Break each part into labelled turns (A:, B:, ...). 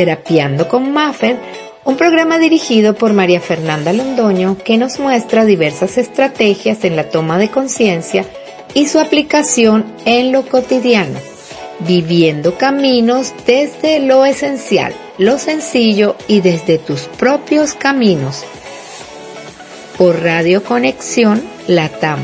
A: Terapiando con Maffer, un programa dirigido por María Fernanda Londoño que nos muestra diversas estrategias en la toma de conciencia y su aplicación en lo cotidiano, viviendo caminos desde lo esencial, lo sencillo y desde tus propios caminos. Por Radio Conexión Latam.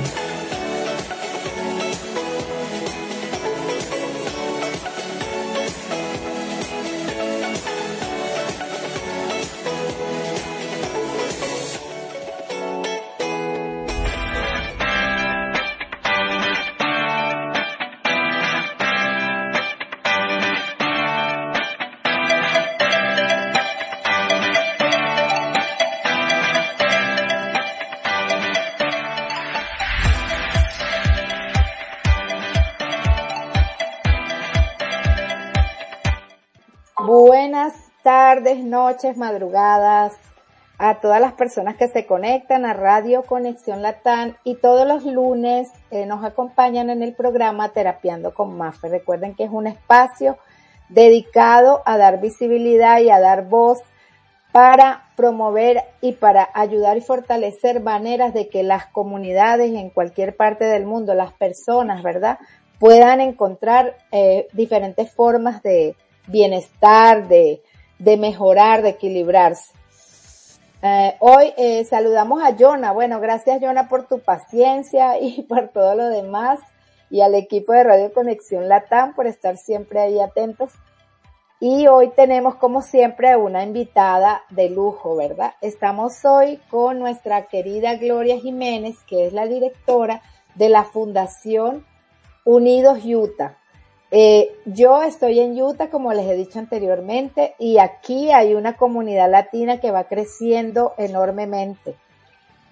A: Noches, madrugadas, a todas las personas que se conectan a Radio Conexión Latán y todos los lunes eh, nos acompañan en el programa Terapiando con Mafe. Recuerden que es un espacio dedicado a dar visibilidad y a dar voz para promover y para ayudar y fortalecer maneras de que las comunidades en cualquier parte del mundo, las personas, ¿verdad? Puedan encontrar eh, diferentes formas de bienestar, de, de mejorar, de equilibrarse. Eh, hoy eh, saludamos a Jonah. Bueno, gracias Jonah por tu paciencia y por todo lo demás y al equipo de Radio Conexión Latam por estar siempre ahí atentos. Y hoy tenemos como siempre una invitada de lujo, ¿verdad? Estamos hoy con nuestra querida Gloria Jiménez, que es la directora de la Fundación Unidos Utah. Eh, yo estoy en Utah, como les he dicho anteriormente, y aquí hay una comunidad latina que va creciendo enormemente.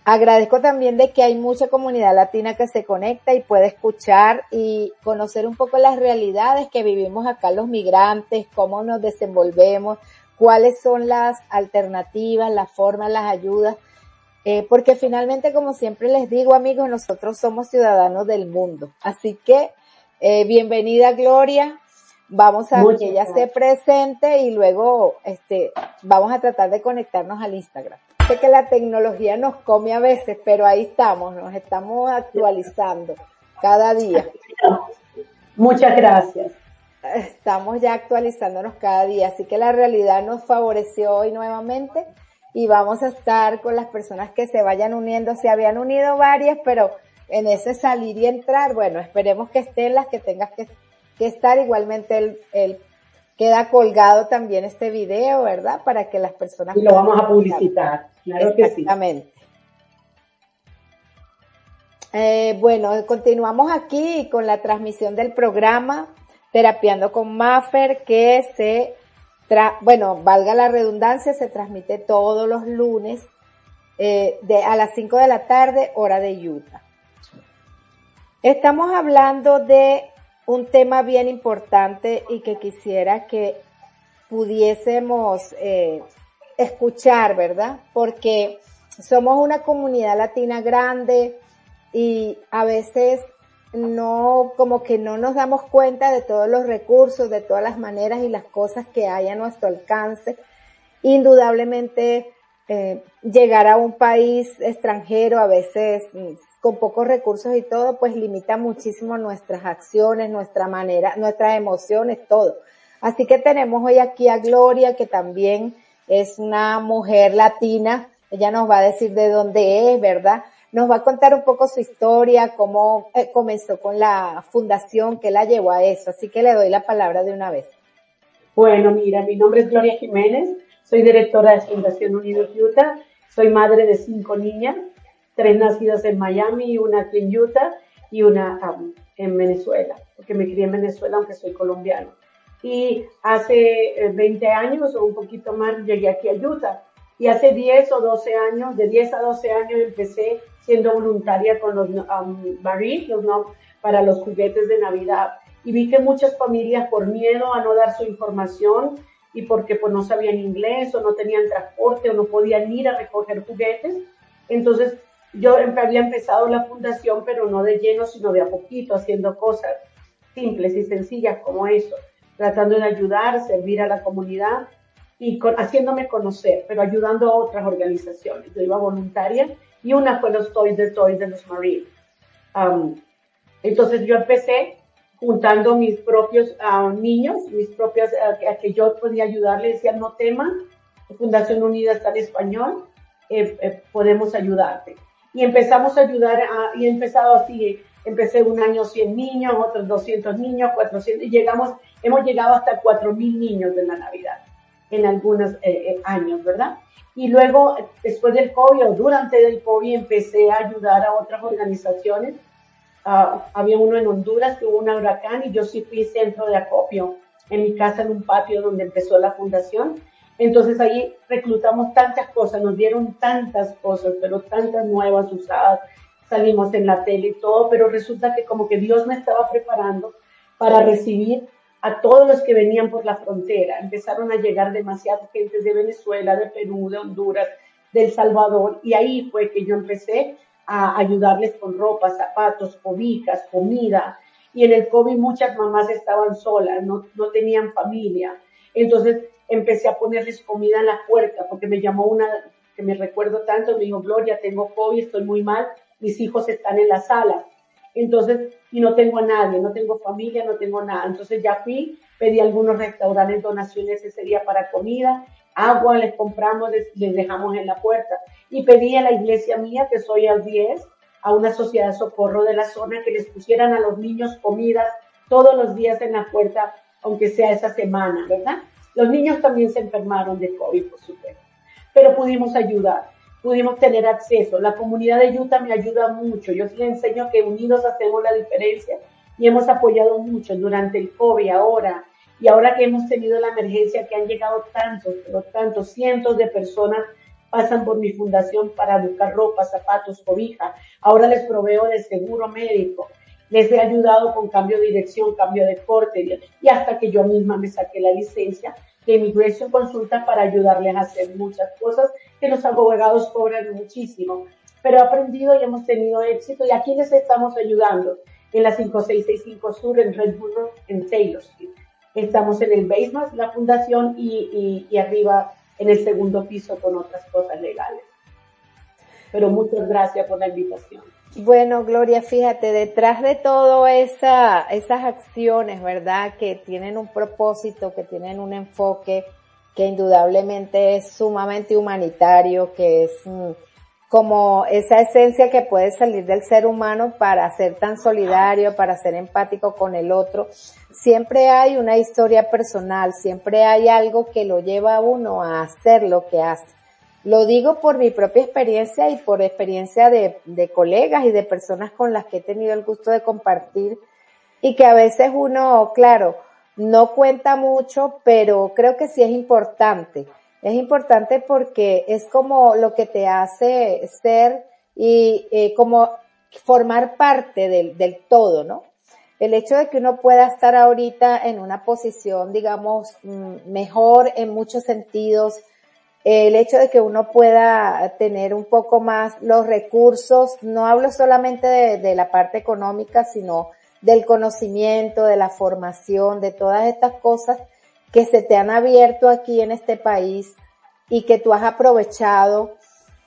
A: Agradezco también de que hay mucha comunidad latina que se conecta y puede escuchar y conocer un poco las realidades que vivimos acá los migrantes, cómo nos desenvolvemos, cuáles son las alternativas, las formas, las ayudas. Eh, porque finalmente, como siempre les digo amigos, nosotros somos ciudadanos del mundo. Así que eh, bienvenida Gloria. Vamos a que ella se presente y luego este, vamos a tratar de conectarnos al Instagram. Sé que la tecnología nos come a veces, pero ahí estamos, nos estamos actualizando cada día.
B: Muchas gracias.
A: Estamos ya actualizándonos cada día, así que la realidad nos favoreció hoy nuevamente y vamos a estar con las personas que se vayan uniendo. Se habían unido varias, pero en ese salir y entrar, bueno, esperemos que estén las que tengas que, estar. Igualmente el, queda colgado también este video, ¿verdad? Para que las personas...
B: Y lo vamos a publicitar, claro que sí.
A: Exactamente. Eh, bueno, continuamos aquí con la transmisión del programa Terapiando con Maffer que se, bueno, valga la redundancia, se transmite todos los lunes eh, de, a las 5 de la tarde, hora de Utah. Estamos hablando de un tema bien importante y que quisiera que pudiésemos eh, escuchar, ¿verdad? Porque somos una comunidad latina grande y a veces no, como que no nos damos cuenta de todos los recursos, de todas las maneras y las cosas que hay a nuestro alcance. Indudablemente, eh, llegar a un país extranjero a veces con pocos recursos y todo, pues limita muchísimo nuestras acciones, nuestra manera, nuestras emociones, todo. Así que tenemos hoy aquí a Gloria, que también es una mujer latina. Ella nos va a decir de dónde es, ¿verdad? Nos va a contar un poco su historia, cómo eh, comenzó con la fundación, que la llevó a eso. Así que le doy la palabra de una vez.
B: Bueno, mira, mi nombre es Gloria Jiménez, soy directora de Fundación Unidos Utah, soy madre de cinco niñas tres nacidas en Miami, una aquí en Utah y una um, en Venezuela, porque me crié en Venezuela aunque soy colombiano. Y hace 20 eh, años o un poquito más llegué aquí a Utah. Y hace 10 o 12 años, de 10 a 12 años empecé siendo voluntaria con los um, los, para los juguetes de Navidad. Y vi que muchas familias por miedo a no dar su información y porque pues no sabían inglés o no tenían transporte o no podían ir a recoger juguetes, entonces yo había empezado la fundación, pero no de lleno, sino de a poquito, haciendo cosas simples y sencillas como eso, tratando de ayudar, servir a la comunidad. y haciéndome conocer, pero ayudando a otras organizaciones. Yo iba voluntaria y una fue los Toys de Toys de los Marines. entonces yo empecé juntando mis propios ah, niños, mis propias, uh, a que yo podía ayudarles, decía, no tema, Fundación Unida está en español, eh, eh, podemos ayudarte. Y empezamos a ayudar, a, y he empezado así, empecé un año 100 niños, otros 200 niños, 400, y llegamos, hemos llegado hasta 4.000 niños de la Navidad en algunos eh, años, ¿verdad? Y luego, después del COVID o durante el COVID, empecé a ayudar a otras organizaciones Ah, había uno en Honduras que hubo un huracán y yo sí fui centro de acopio en mi casa en un patio donde empezó la fundación. Entonces ahí reclutamos tantas cosas, nos dieron tantas cosas, pero tantas nuevas usadas, salimos en la tele y todo, pero resulta que como que Dios me estaba preparando para recibir a todos los que venían por la frontera. Empezaron a llegar demasiadas gentes de Venezuela, de Perú, de Honduras, de El Salvador, y ahí fue que yo empecé a ayudarles con ropa, zapatos, cobijas, comida. Y en el COVID muchas mamás estaban solas, no, no tenían familia. Entonces empecé a ponerles comida en la puerta porque me llamó una que me recuerdo tanto, me dijo, Gloria, tengo COVID, estoy muy mal, mis hijos están en la sala. Entonces, y no tengo a nadie, no tengo familia, no tengo nada. Entonces ya fui, pedí algunos restaurantes donaciones ese día para comida agua les compramos, les, dejamos en la puerta. Y pedí a la iglesia mía, que soy al 10, a una sociedad de socorro de la zona, que les pusieran a los niños comidas todos los días en la puerta, aunque sea esa semana, ¿verdad? Los niños también se enfermaron de COVID, por supuesto, pero pudimos ayudar, pudimos tener acceso. La comunidad de Utah me ayuda mucho. Yo les enseño que unidos hacemos la diferencia y hemos apoyado mucho durante el COVID, ahora, y ahora que hemos tenido la emergencia, que han llegado tantos, pero tantos, cientos de personas pasan por mi fundación para buscar ropa, zapatos, cobija. Ahora les proveo de seguro médico. Les he ayudado con cambio de dirección, cambio de corte y hasta que yo misma me saqué la licencia de Immigration Consulta para ayudarles a hacer muchas cosas que los abogados cobran muchísimo. Pero he aprendido y hemos tenido éxito. ¿Y a quiénes estamos ayudando? En la 5665 Sur, en Redwood, en Taylor Street. Estamos en el basement, la fundación, y, y, arriba en el segundo piso con otras cosas legales. Pero muchas gracias por la invitación.
A: Bueno, Gloria, fíjate, detrás de todo esa, esas acciones, ¿verdad? Que tienen un propósito, que tienen un enfoque, que indudablemente es sumamente humanitario, que es mm, como esa esencia que puede salir del ser humano para ser tan solidario, para ser empático con el otro. Siempre hay una historia personal, siempre hay algo que lo lleva a uno a hacer lo que hace. Lo digo por mi propia experiencia y por experiencia de, colegas y de personas con las que he tenido el gusto de compartir y que a veces uno, claro, no cuenta mucho, pero creo que sí es importante es importante porque es como lo que te hace ser y eh, como formar parte del, del todo, ¿no? El hecho de que uno pueda estar ahorita en una posición, digamos, mm, mejor en muchos sentidos, el hecho de que uno pueda tener un poco más los recursos, no hablo solamente de, de, la parte económica, sino del conocimiento, de la formación, de todas estas cosas que se te han abierto aquí en este país y que tú has aprovechado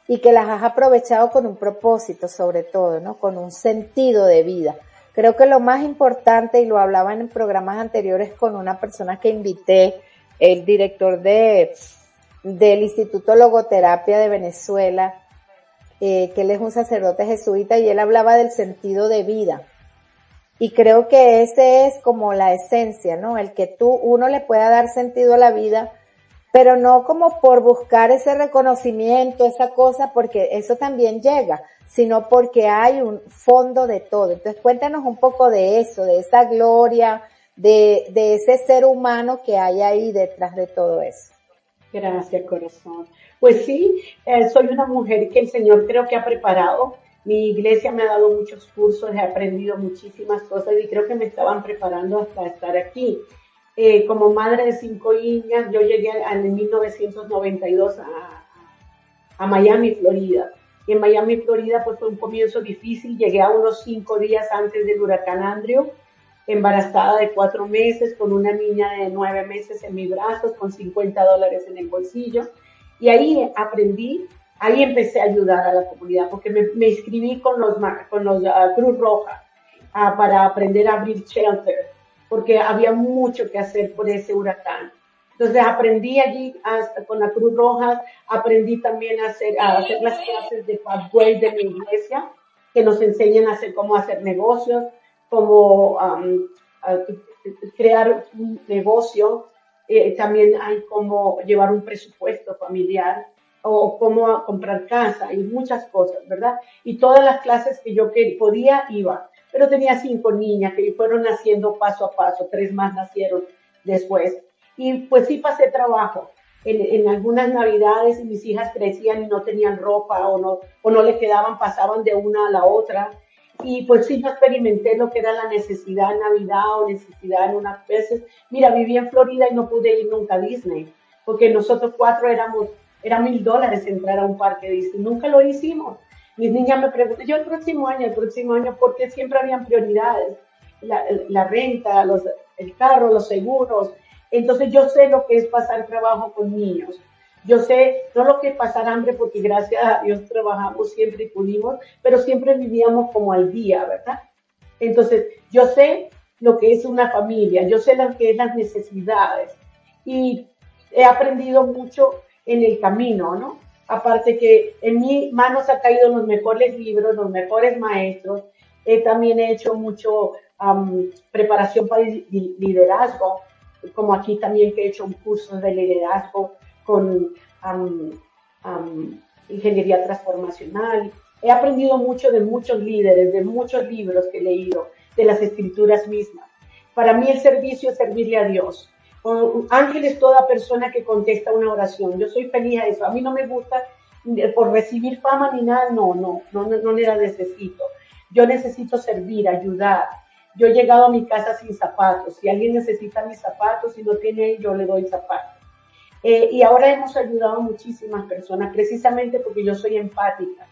A: y que las has aprovechado con un propósito sobre todo, ¿no? Con un sentido de vida. Creo que lo más importante, y lo hablaba en programas anteriores con una persona que invité, el director de, del Instituto Logoterapia de Venezuela, eh, que él es un sacerdote jesuita y él hablaba del sentido de vida. Y creo que ese es como la esencia, ¿no? El que tú, uno le pueda dar sentido a la vida, pero no como por buscar ese reconocimiento, esa cosa, porque eso también llega, sino porque hay un fondo de todo. Entonces cuéntanos un poco de eso, de esa gloria, de, ese ser humano que hay ahí detrás de todo eso.
B: Gracias, corazón. Pues sí, eh, soy una mujer que el Señor creo que ha preparado mi iglesia me ha dado muchos cursos, he aprendido muchísimas cosas y creo que me estaban preparando hasta estar aquí. Eh, como madre de cinco niñas, yo llegué en 1992 a, a, Miami, Florida. Y en Miami, Florida, pues fue un comienzo difícil. Llegué a unos cinco días antes del huracán Andrew. embarazada de cuatro meses, con una niña de nueve meses en mis brazos, con 50 dólares en el bolsillo. Y ahí aprendí, ahí empecé a ayudar a la comunidad, porque me, inscribí con los, con los uh, Cruz Roja uh, para aprender a abrir shelter, porque había mucho que hacer por ese huracán. Entonces aprendí allí con la Cruz Roja, aprendí también a hacer, a hacer las clases de Pathway de mi iglesia, que nos enseñan a hacer cómo hacer negocios, cómo um, crear un negocio, eh, también hay cómo llevar un presupuesto familiar o cómo comprar casa y muchas cosas, ¿verdad? Y todas las clases que yo podía iba, pero tenía cinco niñas que fueron naciendo paso a paso, tres más nacieron después. Y pues sí pasé trabajo. En, en, algunas navidades mis hijas crecían y no tenían ropa o no, o no le quedaban, pasaban de una a la otra. Y pues sí, yo experimenté lo que era la necesidad en Navidad o necesidad en unas veces. Mira, viví en Florida y no pude ir nunca a Disney, porque nosotros cuatro éramos, era mil dólares entrar a un parque Disney. Nunca lo hicimos. Mis niñas me preguntan, yo el próximo año, el próximo año, porque siempre habían prioridades. La, la renta, los, el carro, los seguros, entonces yo sé lo que es pasar trabajo con niños. Yo sé no lo que es pasar hambre porque gracias a Dios trabajamos siempre y pudimos, pero siempre vivíamos como al día, ¿verdad? Entonces yo sé lo que es una familia, yo sé lo que es las necesidades y he aprendido mucho en el camino, ¿no? Aparte que en mi manos ha caído los mejores libros, los mejores maestros, he también hecho mucho preparación para liderazgo, como aquí también he hecho un curso de liderazgo con ingeniería transformacional. He aprendido mucho de muchos líderes, de muchos libros que he leído, de las escrituras mismas. Para mí el servicio es servirle a Dios. Ángel es toda persona que contesta una oración. Yo soy feliz a eso. A mí no me gusta eh, por recibir fama ni nada, no, no, no, no, la necesito. Yo necesito servir, ayudar, yo he llegado a mi casa sin zapatos. Si alguien necesita mis zapatos y no tiene, yo le doy zapatos. Eh, y ahora hemos ayudado a muchísimas personas precisamente porque yo soy empática,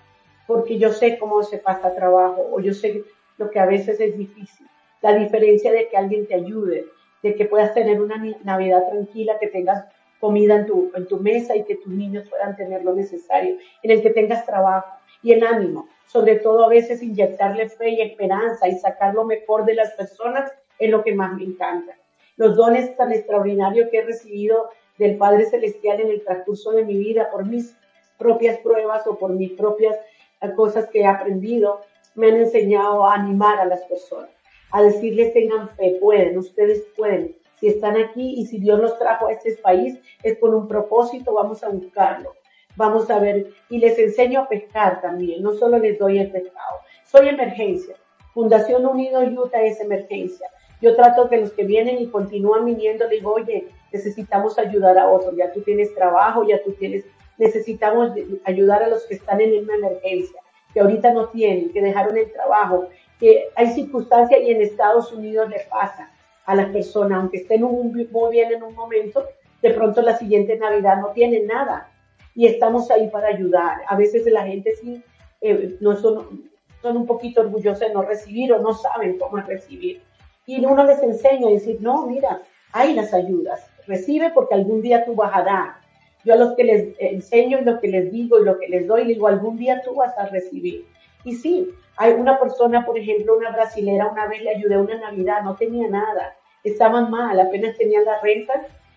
B: porque yo sé cómo se pasa trabajo o yo sé lo que a veces es difícil. La diferencia de que alguien te ayude, de que puedas tener una Navidad tranquila, que tengas comida en tu, mesa y que tus niños puedan tener lo necesario, en el que tengas trabajo y el ánimo sobre todo a veces inyectarle fe y esperanza y sacar lo mejor de las personas es lo que más me encanta. Los dones tan extraordinarios que he recibido del Padre Celestial en el transcurso de mi vida por mis propias pruebas o por mis propias eh, cosas que he aprendido, me han enseñado a animar a las personas, a decirles tengan fe, pueden, ustedes pueden. Si están aquí y si Dios los trajo a este país, es con un propósito, vamos a buscarlo vamos a ver, y les enseño a pescar también, no solo les doy el pescado. Soy emergencia. Fundación Unido Utah es emergencia. Yo trato que los que vienen y continúan viniendo, les digo, oye, necesitamos ayudar a otros, ya tú tienes trabajo, ya tú tienes, necesitamos ayudar a los que están en una emergencia, que ahorita no tienen, que dejaron el trabajo, que hay circunstancias y en Estados Unidos le pasa a las personas, aunque estén muy bien en un momento, de pronto la siguiente Navidad no tienen nada y estamos ahí para ayudar. A veces la gente sí eh, no son, son un poquito orgullosos de no recibir o no saben cómo recibir. Y uno les enseña a decir, no, mira, hay las ayudas, recibe porque algún día tú vas a dar. Yo a los que les enseño y lo que les digo y lo que les doy, digo, algún día tú vas a recibir. Y sí, hay una persona, por ejemplo, una brasilera, una vez le ayudé una Navidad, no tenía nada, estaban mal, apenas tenían la renta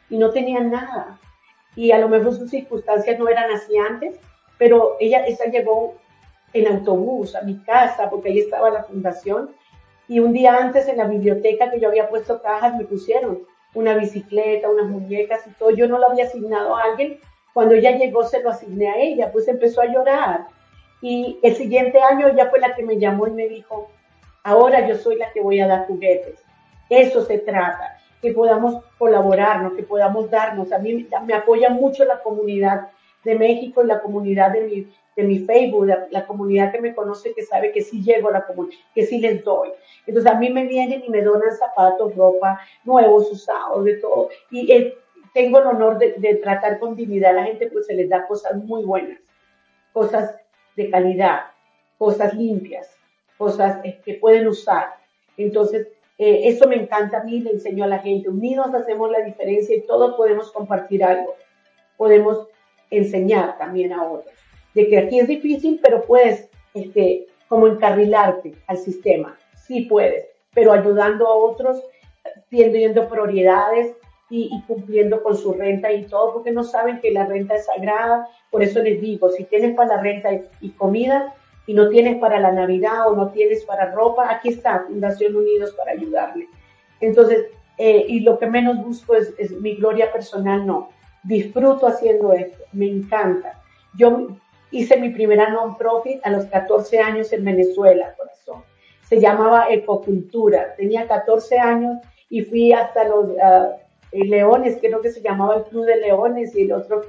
B: y no tenían nada y a lo mejor sus circunstancias no eran así antes, pero ella, esa llegó en autobús a mi casa porque ahí estaba la fundación y un día antes en la biblioteca que yo había puesto cajas me pusieron una bicicleta, unas muñecas y todo. Yo no lo había asignado a alguien. Cuando ella llegó se lo asigné a ella, pues empezó a llorar. Y el siguiente año ella fue la que me llamó y me dijo, ahora yo soy la que voy a dar juguetes. Eso se trata que podamos colaborarnos, que podamos darnos. A mí me apoya mucho la comunidad de México y la comunidad de mi, de mi Facebook, la, comunidad que me conoce, que sabe que sí llego a la comunidad, que sí les doy. Entonces a mí me vienen y me donan zapatos, ropa, nuevos, usados, de todo. Y eh, tengo el honor de, de, tratar con dignidad a la gente, pues se les da cosas muy buenas, cosas de calidad, cosas limpias, cosas eh, que pueden usar. Entonces, Eh, eso me encanta a mí, le enseño a la gente. Unidos hacemos la diferencia y todos podemos compartir algo. Podemos enseñar también a otros. De que aquí es difícil, pero puedes, este, como encarrilarte al sistema. Sí puedes, pero ayudando a otros, teniendo prioridades y, y, cumpliendo con su renta y todo, porque no saben que la renta es sagrada. Por eso les digo, si tienes para la renta y comida, y no tienes para la Navidad o no tienes para ropa, aquí está Fundación Unidos para ayudarle. Entonces, eh, y lo que menos busco es, mi gloria personal, no. Disfruto haciendo esto, me encanta. Yo hice mi primera non-profit a los 14 años en Venezuela, corazón. Se llamaba Ecocultura. Tenía 14 años y fui hasta los uh, Leones, creo que se llamaba el Club de Leones y el otro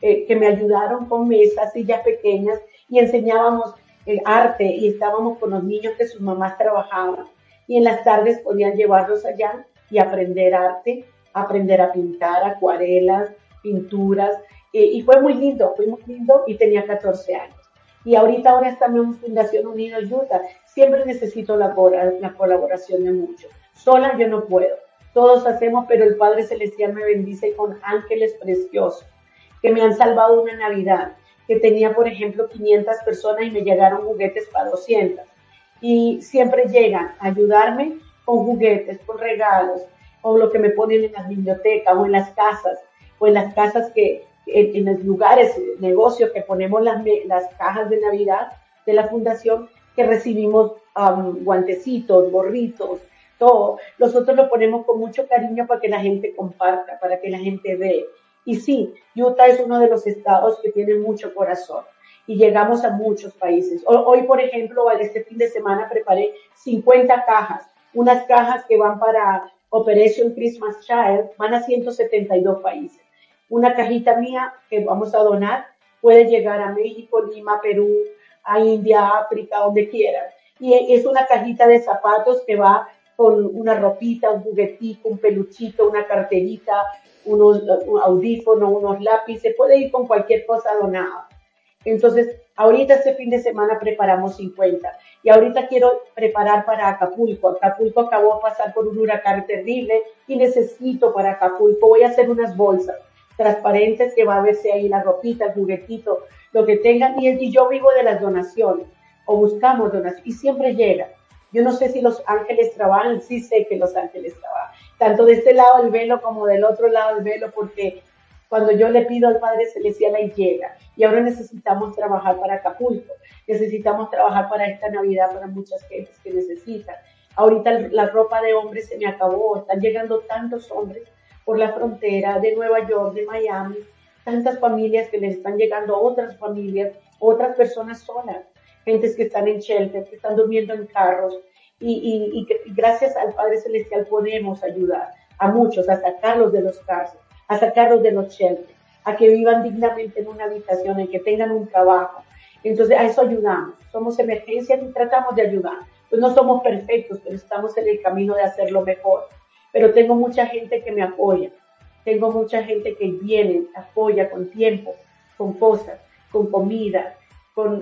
B: eh, que me ayudaron con mesas, sillas pequeñas y enseñábamos el arte y estábamos con los niños que sus mamás trabajaban y en las tardes podían llevarlos allá y aprender arte, aprender a pintar, acuarelas, pinturas eh, y fue muy lindo, fue muy lindo y tenía 14 años. Y ahorita ahora estamos en Fundación Unidos Utah. Siempre necesito la, la colaboración de muchos. Sola yo no puedo. Todos hacemos, pero el Padre Celestial me bendice con ángeles preciosos que me han salvado una Navidad que tenía, por ejemplo, 500 personas y me llegaron juguetes para 200. Y siempre llegan a ayudarme con juguetes, con regalos, o lo que me ponen en las bibliotecas o en las casas, o en las casas que, en, los lugares, negocios que ponemos las, las cajas de Navidad de la fundación, que recibimos um, guantecitos, gorritos, todo. Nosotros lo ponemos con mucho cariño para que la gente comparta, para que la gente vea. Y sí, Utah es uno de los estados que tiene mucho corazón y llegamos a muchos países. Hoy, por ejemplo, este fin de semana preparé 50 cajas, unas cajas que van para Operation Christmas Child, van a 172 países. Una cajita mía que vamos a donar puede llegar a México, Lima, Perú, a India, África, donde quieran. Y es una cajita de zapatos que va con una ropita, un juguetito, un peluchito, una carterita, unos un audífono, unos lápices, puede ir con cualquier cosa donada. Entonces, ahorita este fin de semana preparamos 50 y ahorita quiero preparar para Acapulco. Acapulco acabó de pasar por un huracán terrible y necesito para Acapulco. Voy a hacer unas bolsas transparentes que va a verse ahí la ropita, el juguetito, lo que tengan y, y yo vivo de las donaciones o buscamos donaciones y siempre llega. Yo no sé si los ángeles trabajan, sí sé que los ángeles trabajan. Tanto de este lado del velo como del otro lado del velo, porque cuando yo le pido al Padre Celestial, ahí llega. Y ahora necesitamos trabajar para Acapulco, necesitamos trabajar para esta Navidad, para muchas gentes que necesitan. Ahorita la ropa de hombres se me acabó, están llegando tantos hombres por la frontera de Nueva York, de Miami, tantas familias que les están llegando otras familias, otras personas solas, gentes que están en shelter, que están durmiendo en carros, y, gracias al Padre Celestial podemos ayudar a muchos a sacarlos de los casos, a sacarlos de los shelters, a que vivan dignamente en una habitación, en que tengan un trabajo. Entonces a eso ayudamos. Somos emergencias y tratamos de ayudar. Pues no somos perfectos, pero estamos en el camino de hacerlo mejor. Pero tengo mucha gente que me apoya. Tengo mucha gente que viene, apoya con tiempo, con cosas, con comida,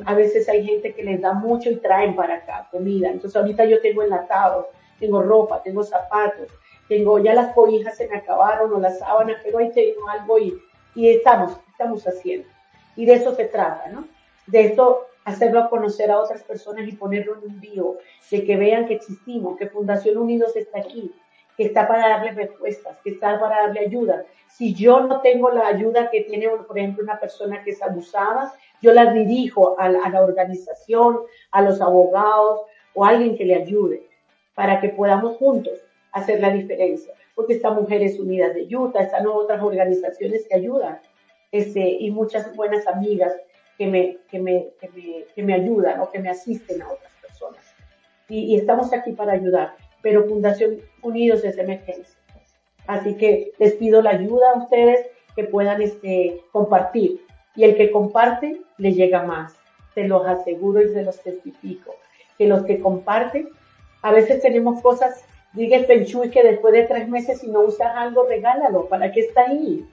B: a veces hay gente que les da mucho y traen para acá comida. Entonces ahorita yo tengo enlatados, tengo ropa, tengo zapatos, tengo ya las cobijas se me acabaron o las sábanas, pero ahí tengo algo y, y estamos, estamos haciendo. Y de eso se trata, ¿no? De esto hacerlo conocer a otras personas y ponerlo en un vivo, de que vean que existimos, que Fundación Unidos está aquí, que está para darle respuestas, que está para darle ayuda. Si yo no tengo la ayuda que tiene, por ejemplo, una persona que es abusada, yo la dirijo a la, organización, a los abogados o a alguien que le ayude para que podamos juntos hacer la diferencia. Porque está Mujeres Unidas de Utah, están otras organizaciones que ayudan este, y muchas buenas amigas que me, que me, que me, ayudan o que me asisten a otras personas. Y, y, estamos aquí para ayudar, pero Fundación Unidos es emergencia. Así que les pido la ayuda a ustedes que puedan este, compartir y el que comparte le llega más. Se los aseguro y se los testifico. Que los que comparten, a veces tenemos cosas, diga el Penchui que después de tres meses si no usas algo, regálalo. ¿Para qué está ahí?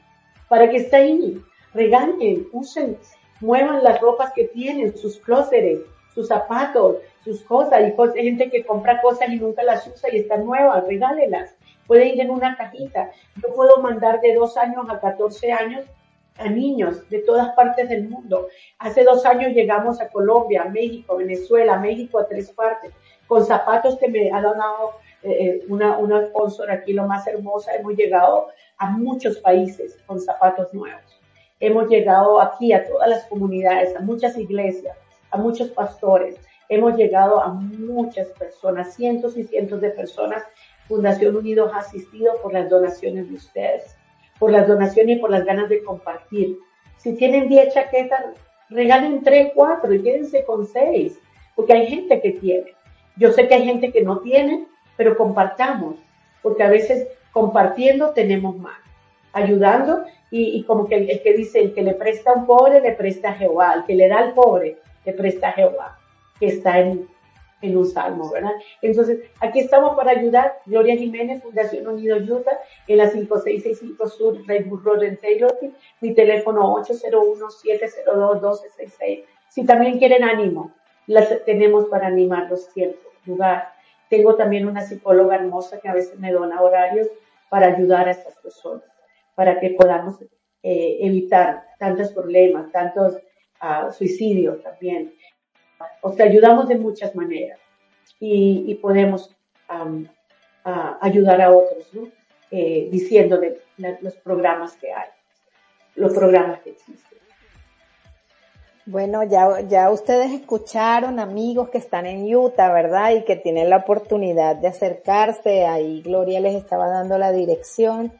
B: ¿Para qué está ahí? Regalen, usen, muevan las ropas que tienen, sus clóseres, sus zapatos, sus cosas. Hay gente que compra cosas y nunca las usa y están nuevas, regálelas. Puede ir en una cajita. Yo puedo mandar de dos años a 14 años a niños de todas partes del mundo. Hace dos años llegamos a Colombia, México, Venezuela, México a tres partes, con zapatos que me ha donado eh, eh, una, una sponsor aquí, lo más hermosa. Hemos llegado a muchos países con zapatos nuevos. Hemos llegado aquí a todas las comunidades, a muchas iglesias, a muchos pastores. Hemos llegado a muchas personas, cientos y cientos de personas. Fundación Unidos ha asistido por las donaciones de ustedes, por las donaciones y por las ganas de compartir. Si tienen 10 chaquetas, regalen 3, 4 y quédense con 6, porque hay gente que tiene. Yo sé que hay gente que no tiene, pero compartamos, porque a veces compartiendo tenemos más, ayudando y, como que el, que dice, el que le presta a un pobre, le presta a Jehová, el que le da al pobre, le presta a Jehová, que está en, en un salmo, ¿verdad? Entonces, aquí estamos para ayudar. Gloria Jiménez, Fundación Unido Utah, en la 5665 Sur, Redwood Road en mi teléfono 801-702-1266. Si también quieren ánimo, las tenemos para animarlos tiempo, lugar. Tengo también una psicóloga hermosa que a veces me dona horarios para ayudar a estas personas, para que podamos eh, evitar tantos problemas, tantos uh, suicidios también. O sea, ayudamos de muchas maneras y, podemos ayudar a otros, ¿no? Eh, diciéndole los programas que hay, los programas que existen.
A: Bueno, ya, ya ustedes escucharon amigos que están en Utah, ¿verdad? Y que tienen la oportunidad de acercarse. Ahí Gloria les estaba dando la dirección.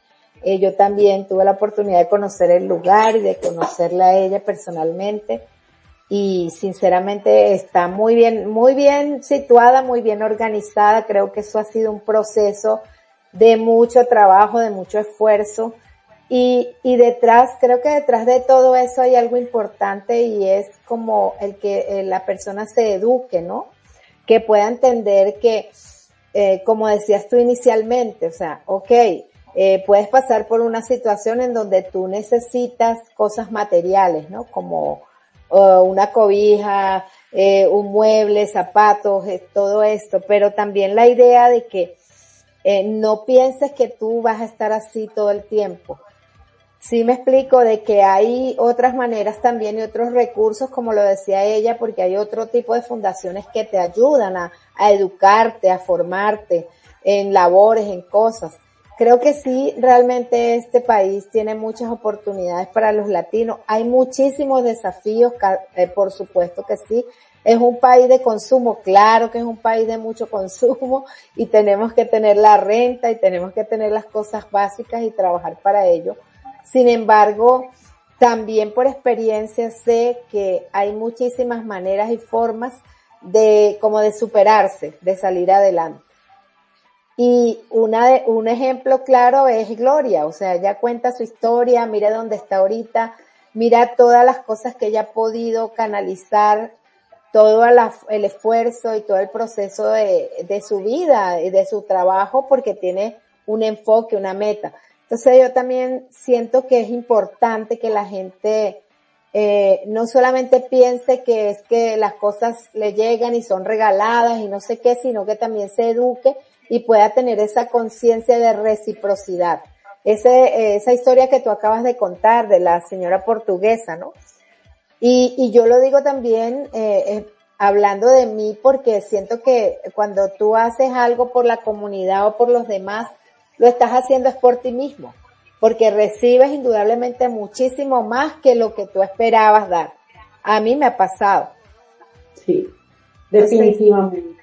A: Eh, yo también tuve la oportunidad de conocer el lugar y de conocerla a ella personalmente. Y sinceramente está muy bien, muy bien situada, muy bien organizada. Creo que eso ha sido un proceso de mucho trabajo, de mucho esfuerzo y, y detrás, creo que detrás de todo eso hay algo importante y es como el que eh, la persona se eduque, ¿no? Que pueda entender que, eh, como decías tú inicialmente, o sea, ok, eh, puedes pasar por una situación en donde tú necesitas cosas materiales, ¿no? Como uh, una cobija, eh, un mueble, zapatos, eh, todo esto, pero también la idea de que eh, no pienses que tú vas a estar así todo el tiempo sí me explico de que hay otras maneras también y otros recursos, como lo decía ella, porque hay otro tipo de fundaciones que te ayudan a, educarte, a formarte en labores, en cosas. Creo que sí, realmente este país tiene muchas oportunidades para los latinos. Hay muchísimos desafíos, eh, por supuesto que sí. Es un país de consumo, claro que es un país de mucho consumo y tenemos que tener la renta y tenemos que tener las cosas básicas y trabajar para ello sin embargo, también por experiencia sé que hay muchísimas maneras y formas de, como de superarse, de salir adelante. Y una de, un ejemplo claro es Gloria, o sea, ella cuenta su historia, mira dónde está ahorita, mira todas las cosas que ella ha podido canalizar, todo el esfuerzo y todo el proceso de, de su vida y de su trabajo porque tiene un enfoque, una meta. Entonces yo también siento que es importante que la gente eh, no solamente piense que es que las cosas le llegan y son regaladas y no sé qué, sino que también se eduque y pueda tener esa conciencia de reciprocidad. Ese, eh, esa historia que tú acabas de contar de la señora portuguesa, ¿no? Y, y yo lo digo también eh, eh hablando de mí porque siento que cuando tú haces algo por la comunidad o por los demás, lo estás haciendo es por ti mismo, porque recibes indudablemente muchísimo más que lo que tú esperabas dar. A mí me ha pasado.
B: Sí, definitivamente.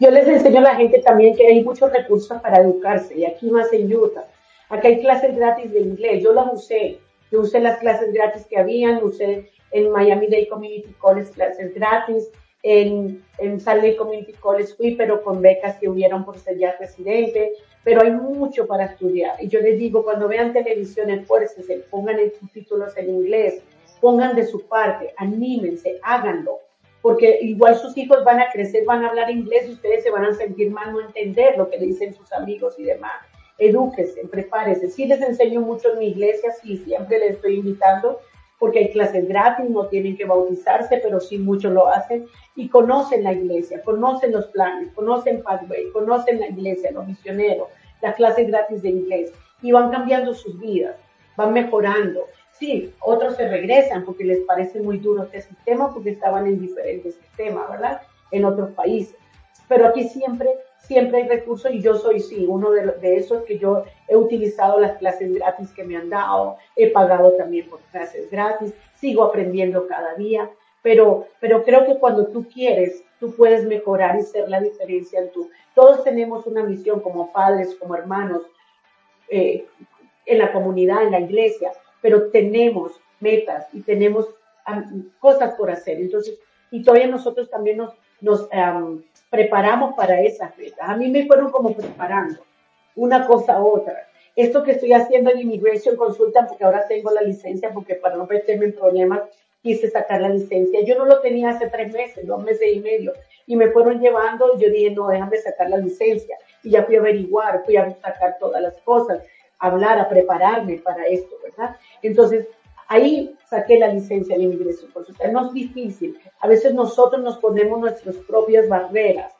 B: Yo les enseño a la gente también que hay muchos recursos para educarse, y aquí más en Utah. Aquí hay clases gratis de inglés, yo las usé. Yo usé las clases gratis que habían, usé en Miami Dade Community College clases gratis, en, en Salt Lake Community College fui, pero con becas que hubieron por ser ya residente pero hay mucho para estudiar. Y yo les digo, cuando vean televisión, esfuércense, pongan el subtítulos en inglés, pongan de su parte, anímense, háganlo, porque igual sus hijos van a crecer, van a hablar inglés y ustedes se van a sentir mal no entender lo que dicen sus amigos y demás. Edúquense, prepárense. Sí les enseño mucho en mi iglesia, sí, siempre les estoy invitando porque hay clases gratis, no tienen que bautizarse, pero sí muchos lo hacen y conocen la iglesia, conocen los planes, conocen Pathway, conocen la iglesia, los misioneros, las clases gratis de inglés y van cambiando sus vidas, van mejorando. Sí, otros se regresan porque les parece muy duro este sistema porque estaban en diferentes sistemas, ¿verdad? En otros países. Pero aquí siempre siempre hay recursos y yo soy, sí, uno de, de, esos que yo he utilizado las clases gratis que me han dado, he pagado también por clases gratis, sigo aprendiendo cada día, pero, pero creo que cuando tú quieres, tú puedes mejorar y ser la diferencia en tu. Todos tenemos una misión como padres, como hermanos, eh, en la comunidad, en la iglesia, pero tenemos metas y tenemos cosas por hacer. Entonces, y todavía nosotros también nos, nos um, preparamos para esas metas. A mí me fueron como preparando una cosa a otra. Esto que estoy haciendo en Immigration Consulta, porque ahora tengo la licencia, porque para no meterme en problemas, quise sacar la licencia. Yo no lo tenía hace tres meses, dos meses y medio, y me fueron llevando, yo dije, no, déjame sacar la licencia. Y ya fui a averiguar, fui a sacar todas las cosas, hablar, a prepararme para esto, ¿verdad? Entonces, ahí saqué la licencia de inmigración consulta. No es difícil. A veces nosotros nos ponemos nuestras propias barreras.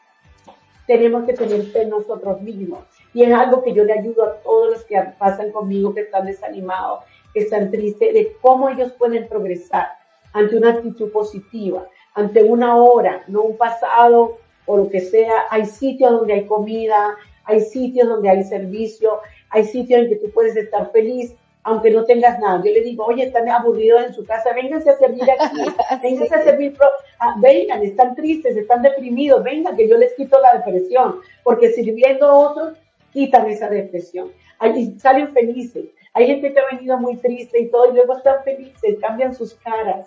B: Tenemos que tener fe en nosotros mismos. Y es algo que yo le ayudo a todos los que pasan conmigo, que están desanimados, que están tristes, de cómo ellos pueden progresar ante una actitud positiva, ante una hora, no un pasado o lo que sea. Hay sitios donde hay comida, hay sitios donde hay servicio, hay sitios en que tú puedes estar feliz aunque no tengas nada. Yo le digo, oye, están aburridos en su casa, vénganse a servir aquí, vénganse a servir, ah, vengan, están tristes, están deprimidos, vengan, que yo les quito la depresión, porque sirviendo a otros, quitan esa depresión. Ahí salen felices. Hay gente que ha venido muy triste y todo, y luego están felices, cambian sus caras,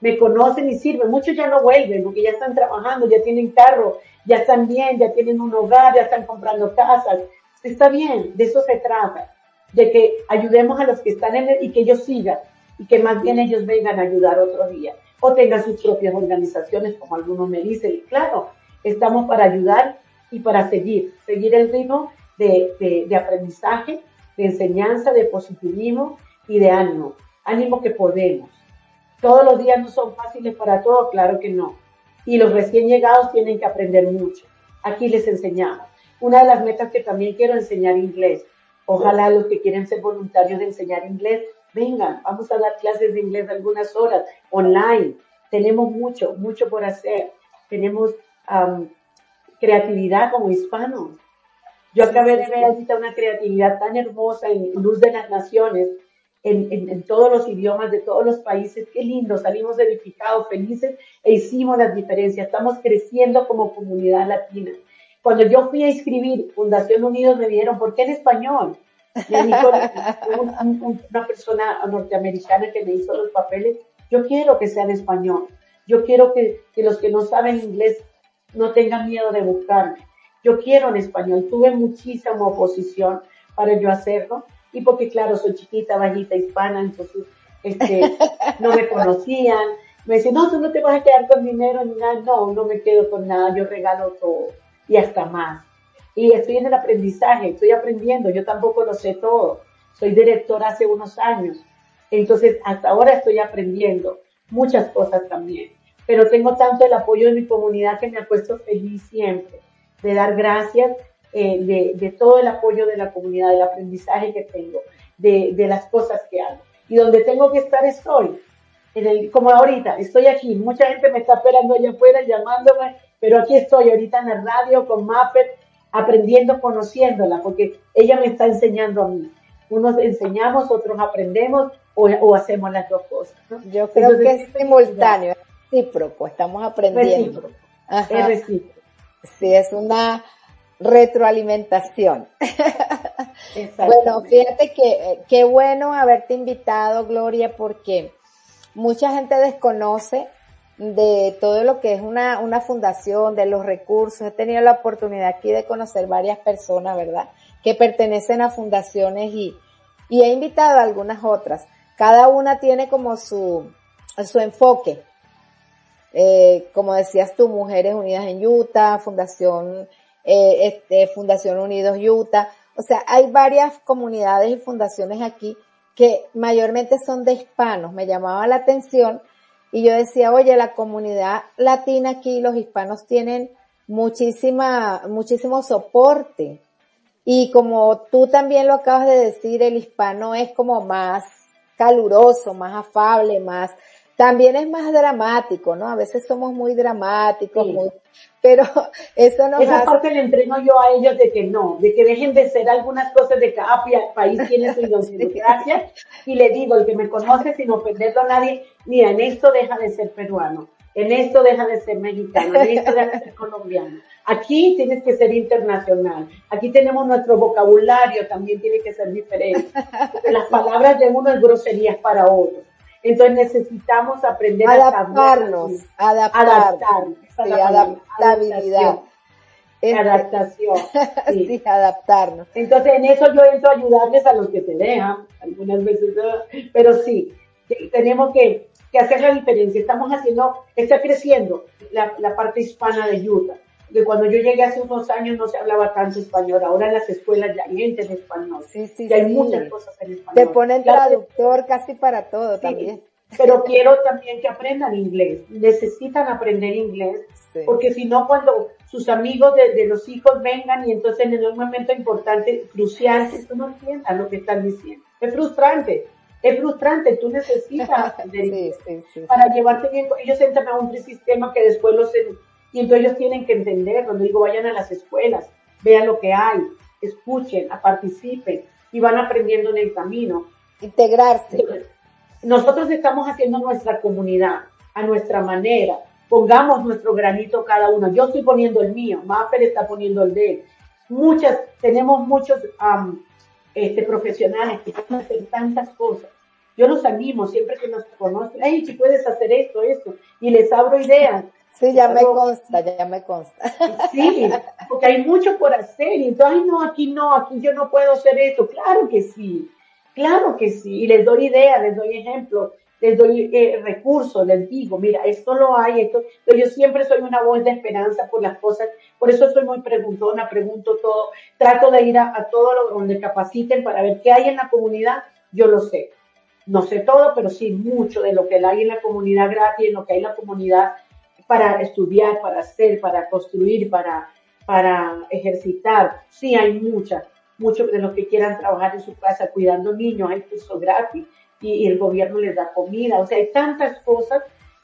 B: me conocen y sirven. Muchos ya no vuelven porque ya están trabajando, ya tienen carro, ya están bien, ya tienen un hogar, ya están comprando casas. Está bien, de eso se trata de que ayudemos a los que están en el, y que ellos sigan y que más bien ellos vengan a ayudar otro día o tengan sus propias organizaciones como algunos me dicen. Y claro, estamos para ayudar y para seguir, seguir el ritmo de, de aprendizaje, de enseñanza, de positivismo y de ánimo. Ánimo que podemos. Todos los días no son fáciles para todos, claro que no. Y los recién llegados tienen que aprender mucho. Aquí les enseñamos. Una de las metas que también quiero enseñar inglés. Ojalá los que quieren ser voluntarios de enseñar inglés, vengan, vamos a dar clases de inglés algunas horas online. Tenemos mucho, mucho por hacer. Tenemos creatividad como hispanos. Yo acabé de ver ahorita una creatividad tan hermosa en Luz de las Naciones, en, en, todos los idiomas de todos los países. Qué lindo, salimos edificados, felices e hicimos las diferencias. Estamos creciendo como comunidad latina. Cuando yo fui a inscribir Fundación Unidos me dijeron, ¿por qué en español? Me dijo una persona norteamericana que me hizo los papeles, yo quiero que sea en español. Yo quiero que, que los que no saben inglés no tengan miedo de buscarme. Yo quiero en español. Tuve muchísima oposición para yo hacerlo. Y porque, claro, soy chiquita, bajita, hispana, entonces este, no me conocían. Me decían, no, tú no te vas a quedar con dinero ni nada. No, no me quedo con nada, yo regalo todo y hasta más. Y estoy en el aprendizaje, estoy aprendiendo, yo tampoco lo sé todo. Soy directora hace unos años, entonces hasta ahora estoy aprendiendo muchas cosas también. Pero tengo tanto el apoyo de mi comunidad que me ha puesto feliz siempre, de dar gracias eh, de, todo el apoyo de la comunidad, del aprendizaje que tengo, de, las cosas que hago. Y donde tengo que estar estoy, como ahorita, estoy aquí, mucha gente me está esperando allá afuera llamándome pero aquí estoy ahorita en la radio con Muppet, aprendiendo, conociéndola, porque ella me está enseñando a mí. Unos enseñamos, otros aprendemos o, hacemos las dos cosas.
A: Yo creo que es simultáneo, es recíproco, estamos aprendiendo.
B: Es recíproco.
A: Sí, es una retroalimentación. bueno, fíjate que eh, qué bueno haberte invitado, Gloria, porque mucha gente desconoce de todo lo que es una, una fundación, de los recursos. He tenido la oportunidad aquí de conocer varias personas, ¿verdad? Que pertenecen a fundaciones y, y he invitado a algunas otras. Cada una tiene como su, su enfoque. Eh, como decías tú, Mujeres Unidas en Utah, Fundación, eh, este, Fundación Unidos Utah. O sea, hay varias comunidades y fundaciones aquí que mayormente son de hispanos, me llamaba la atención y yo decía, oye, la comunidad latina aquí, los hispanos tienen muchísima, muchísimo soporte. Y como tú también lo acabas de decir, el hispano es como más caluroso, más afable, más, también es más dramático, ¿no? A veces somos muy dramáticos, muy, pero eso nos
B: Esa parte le entreno yo a ellos de que no, de que dejen de ser algunas cosas de cada país tiene su idiosincrasia y le digo, el que me conoce sin ofenderlo a nadie, mira, en esto deja de ser peruano, en esto deja de ser mexicano, en esto deja de ser colombiano. Aquí tienes que ser internacional. Aquí tenemos nuestro vocabulario, también tiene que ser diferente. Las palabras de uno es groserías para otros. Entonces necesitamos aprender
A: a adaptarnos, adaptarnos, sí, adaptabilidad.
B: Este, adaptación.
A: Sí. adaptarnos.
B: Entonces en eso yo entro a ayudarles a los que se dejan, algunas veces, pero sí, tenemos que, que hacer la diferencia. Estamos haciendo, está creciendo la, la parte hispana de Utah que cuando yo llegué hace unos años no se hablaba tanto español, ahora en las escuelas ya hay gente en español, sí, sí, hay muchas cosas en español.
A: Te ponen traductor casi para todo también.
B: Pero quiero también que aprendan inglés, necesitan aprender inglés, porque si no cuando sus amigos de, los hijos vengan y entonces en un momento importante, crucial, esto no entiendan lo que están diciendo. Es frustrante, es frustrante, tú necesitas aprender inglés para llevarte bien. Ellos entran a un sistema que después los y entonces ellos tienen que entender, cuando digo vayan a las escuelas, vean lo que hay, escuchen, participen y van aprendiendo en el camino.
A: Integrarse.
B: Nosotros estamos haciendo nuestra comunidad a nuestra manera. Pongamos nuestro granito cada uno. Yo estoy poniendo el mío, Mapper está poniendo el de él. Muchas, tenemos muchos este, profesionales que pueden hacer tantas cosas. Yo los animo siempre que nos conocen, hey, si puedes hacer esto, esto, y les abro ideas.
A: Sí, ya me consta, ya me consta.
B: Sí, porque hay mucho por hacer y entonces, ay no, aquí no, aquí yo no puedo hacer esto. Claro que sí, claro que sí. Y les doy ideas, les doy ejemplos, les doy eh, recursos, les digo, mira, esto lo hay, esto. Pero yo siempre soy una voz de esperanza por las cosas, por eso soy muy preguntona, pregunto todo, trato de ir a, a todo lo donde capaciten para ver qué hay en la comunidad, yo lo sé. No sé todo, pero sí mucho de lo que hay en la comunidad gratis, en lo que hay en la comunidad para estudiar, para hacer, para construir, para, para ejercitar. Sí, hay muchas, muchos de los que quieran trabajar en su casa cuidando niños, hay curso gratis y, el gobierno les da comida. O sea, hay tantas cosas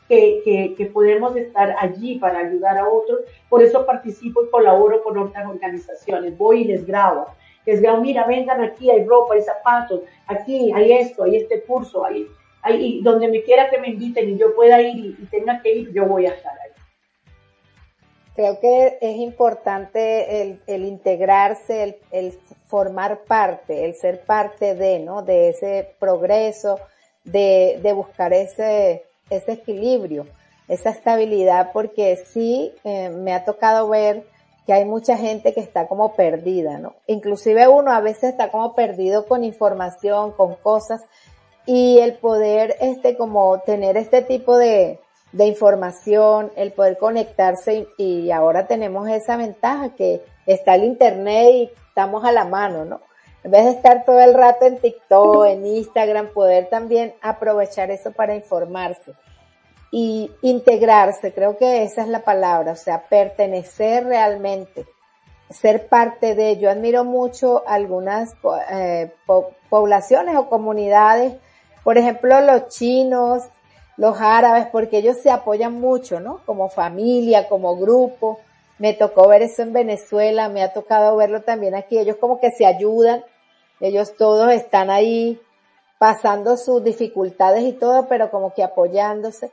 B: que, que, que, podemos estar allí para ayudar a otros. Por eso participo y colaboro con otras organizaciones. Voy y les grabo. Les grabo, mira, vengan aquí, hay ropa, hay zapatos, aquí hay esto, hay este curso, hay ahí, donde me quiera que me inviten y yo pueda ir y, tenga que ir, yo voy a estar ahí.
A: Creo que es importante el, el integrarse, el, formar parte, el ser parte de, ¿no? De ese progreso, de, de buscar ese, ese equilibrio, esa estabilidad, porque sí eh, me ha tocado ver que hay mucha gente que está como perdida, ¿no? Inclusive uno a veces está como perdido con información, con cosas, y el poder, este, como tener este tipo de, de información, el poder conectarse y, ahora tenemos esa ventaja que está el internet y estamos a la mano, ¿no? En vez de estar todo el rato en TikTok, en Instagram, poder también aprovechar eso para informarse y integrarse, creo que esa es la palabra, o sea, pertenecer realmente, ser parte de, yo admiro mucho algunas eh, poblaciones o comunidades por ejemplo, los chinos, los árabes, porque ellos se apoyan mucho, ¿no? Como familia, como grupo. Me tocó ver eso en Venezuela, me ha tocado verlo también aquí. Ellos como que se ayudan, ellos todos están ahí pasando sus dificultades y todo, pero como que apoyándose.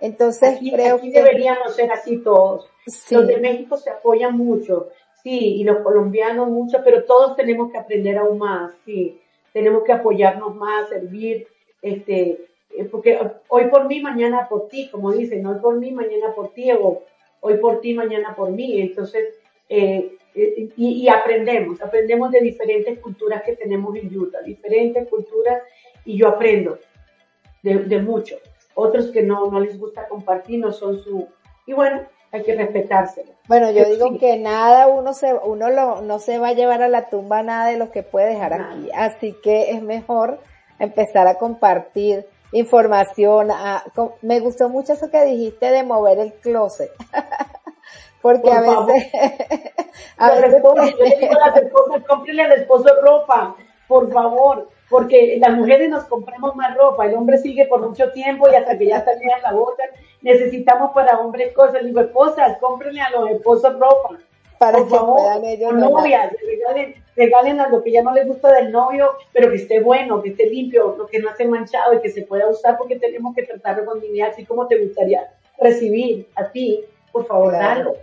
A: Entonces creo
B: que deberíamos ser así todos. Los de México se apoyan mucho, sí, y los colombianos mucho, pero todos tenemos que aprender aún más, sí. Tenemos que apoyarnos más, servir, este, eh, porque hoy por mí, mañana por ti, como dicen, hoy por mí, mañana por ti, o hoy por ti, mañana por mí. Entonces, eh, eh, y, aprendemos, aprendemos de diferentes culturas que tenemos en Utah, diferentes culturas, y yo aprendo de, de mucho. Otros que no, no les gusta compartir, no son su... Y bueno, hay que respetárselo.
A: Bueno, yo digo que nada uno se uno lo, no se va a llevar a la tumba nada de lo que puede dejar aquí, así que es mejor empezar a compartir información. me gustó mucho eso que dijiste de mover el closet. Porque a veces,
B: a veces, yo le digo a las esposas, cómprenle al esposo ropa, por favor, porque las mujeres nos compramos más ropa, el hombre sigue por mucho tiempo y hasta que ya también la botan, necesitamos para hombres cosas. Digo, esposas, cómprenle a los esposos ropa. Para por favor, ellos novias, regalen, regalen a lo que ya no les gusta del novio, pero que esté bueno, que esté limpio, lo que no esté manchado y que se pueda usar porque tenemos que tratarlo con dignidad, así como te gustaría recibir a ti, por favor, dalo.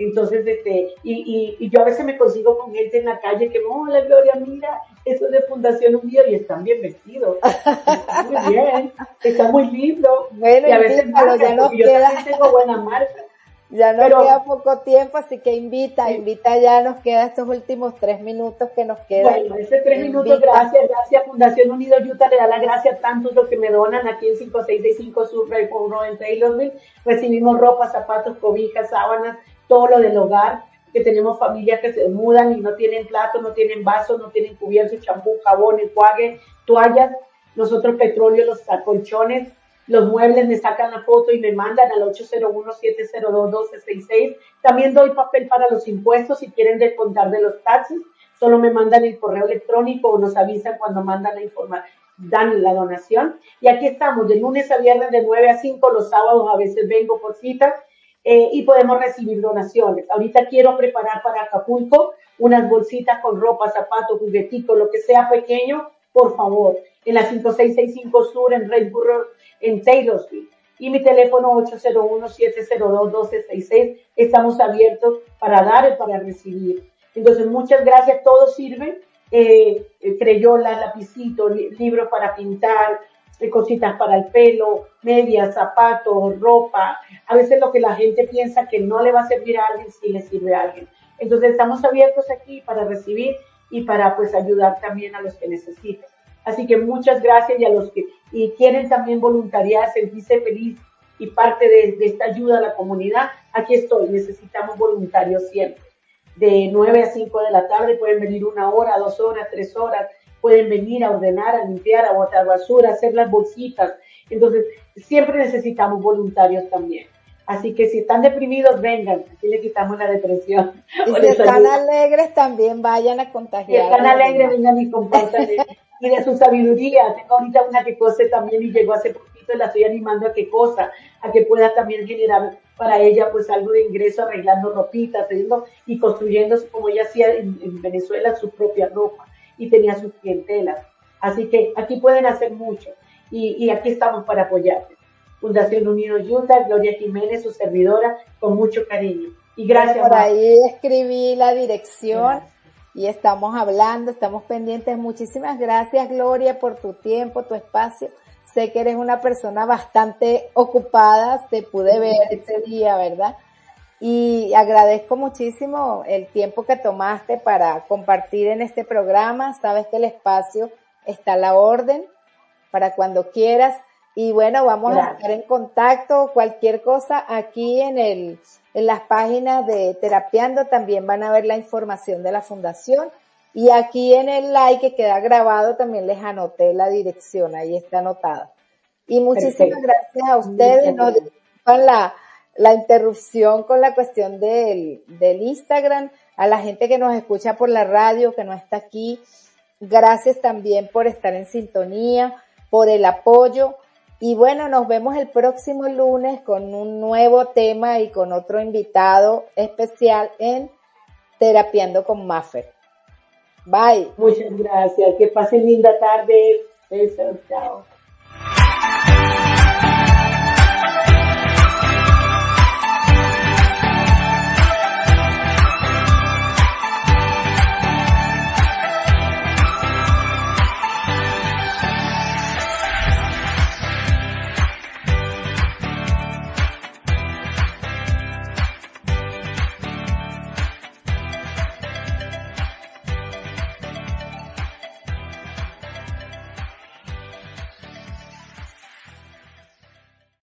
B: Entonces, este, y, y, yo a veces me consigo con gente en la calle que, hola Gloria, mira, eso es de Fundación Unido y están bien vestidos. Está muy bien, está muy lindo.
A: Bueno, y a veces ya nos
B: yo
A: queda...
B: tengo buena marca.
A: Ya nos queda poco tiempo, así que invita, invita ya, nos queda estos últimos tres minutos que nos quedan.
B: Bueno, ese tres minutos, gracias, gracias Fundación Unido Utah, le da la gracia a tantos los que me donan aquí en 5665 Sur Road en Taylorville. Recibimos ropa, zapatos, cobijas, sábanas, todo lo del hogar, que tenemos familias que se mudan y no tienen platos, no tienen vasos, no tienen cubiertos, champú, jabón, enjuague, toallas, nosotros petróleo, los colchones, los muebles me sacan la foto y me mandan al 801-702-1266. También doy papel para los impuestos si quieren descontar de los taxis. Solo me mandan el correo electrónico o nos avisan cuando mandan la información, dan la donación. Y aquí estamos, de lunes a viernes de 9 a 5, los sábados a veces vengo por cita eh, y podemos recibir donaciones. Ahorita quiero preparar para Acapulco unas bolsitas con ropa, zapatos, juguetitos, lo que sea pequeño, por favor, en la 5665 Sur, en Redborough, en Taylorsville. Y mi teléfono 801-702-1266. Estamos abiertos para dar y para recibir. Entonces, muchas gracias. Todo sirve. Eh, eh creyolas, lapicitos, libros para pintar, cositas para el pelo, medias, zapatos, ropa. A veces lo que la gente piensa que no le va a servir a alguien, sí le sirve a alguien. Entonces estamos abiertos aquí para recibir y para pues ayudar también a los que necesiten. Así que muchas gracias y a los que y quieren también voluntariar, sentirse feliz y parte de, de esta ayuda a la comunidad, aquí estoy, necesitamos voluntarios siempre. De 9 a 5 de la tarde pueden venir una hora, dos horas, tres horas, pueden venir a ordenar, a limpiar, a botar basura, a hacer las bolsitas. Entonces, siempre necesitamos voluntarios también. Así que si están deprimidos, vengan, aquí le quitamos la depresión.
A: Y si están alegres, también vayan a contagiar.
B: Si están alegres, vengan y compartan y de su sabiduría. Tengo ahorita una que cose también y llegó hace poquito, la estoy animando a que cosa, a que pueda también generar para ella pues algo de ingreso arreglando ropitas, y construyendo como ella hacía en Venezuela su propia ropa y tenía sus clientelas. Así que aquí pueden hacer mucho y, aquí estamos para apoyarte. Fundación Unidos Utah, Gloria Jiménez, su servidora, con mucho cariño. Y gracias.
A: Por ahí escribí la dirección y estamos hablando, estamos pendientes. Muchísimas gracias, Gloria, por tu tiempo, tu espacio. Sé que eres una persona bastante ocupada, te pude ver ese día, ¿verdad? y agradezco muchísimo el tiempo que tomaste para compartir en este programa. Sabes que el espacio está a la orden para cuando quieras. Y bueno, vamos a estar en contacto. Cualquier cosa aquí en el, en las páginas de Terapiando también van a ver la información de la fundación. Y aquí en el like que queda grabado también les anoté la dirección, ahí está anotada. Y muchísimas gracias a ustedes. Nos la, la interrupción con la cuestión del, del Instagram, a la gente que nos escucha por la radio, que no está aquí. Gracias también por estar en sintonía, por el apoyo. Y bueno, nos vemos el próximo lunes con un nuevo tema y con otro invitado especial en Terapiando con Maffer. Bye.
B: Muchas gracias. Que pasen linda tarde. Besos. Chao.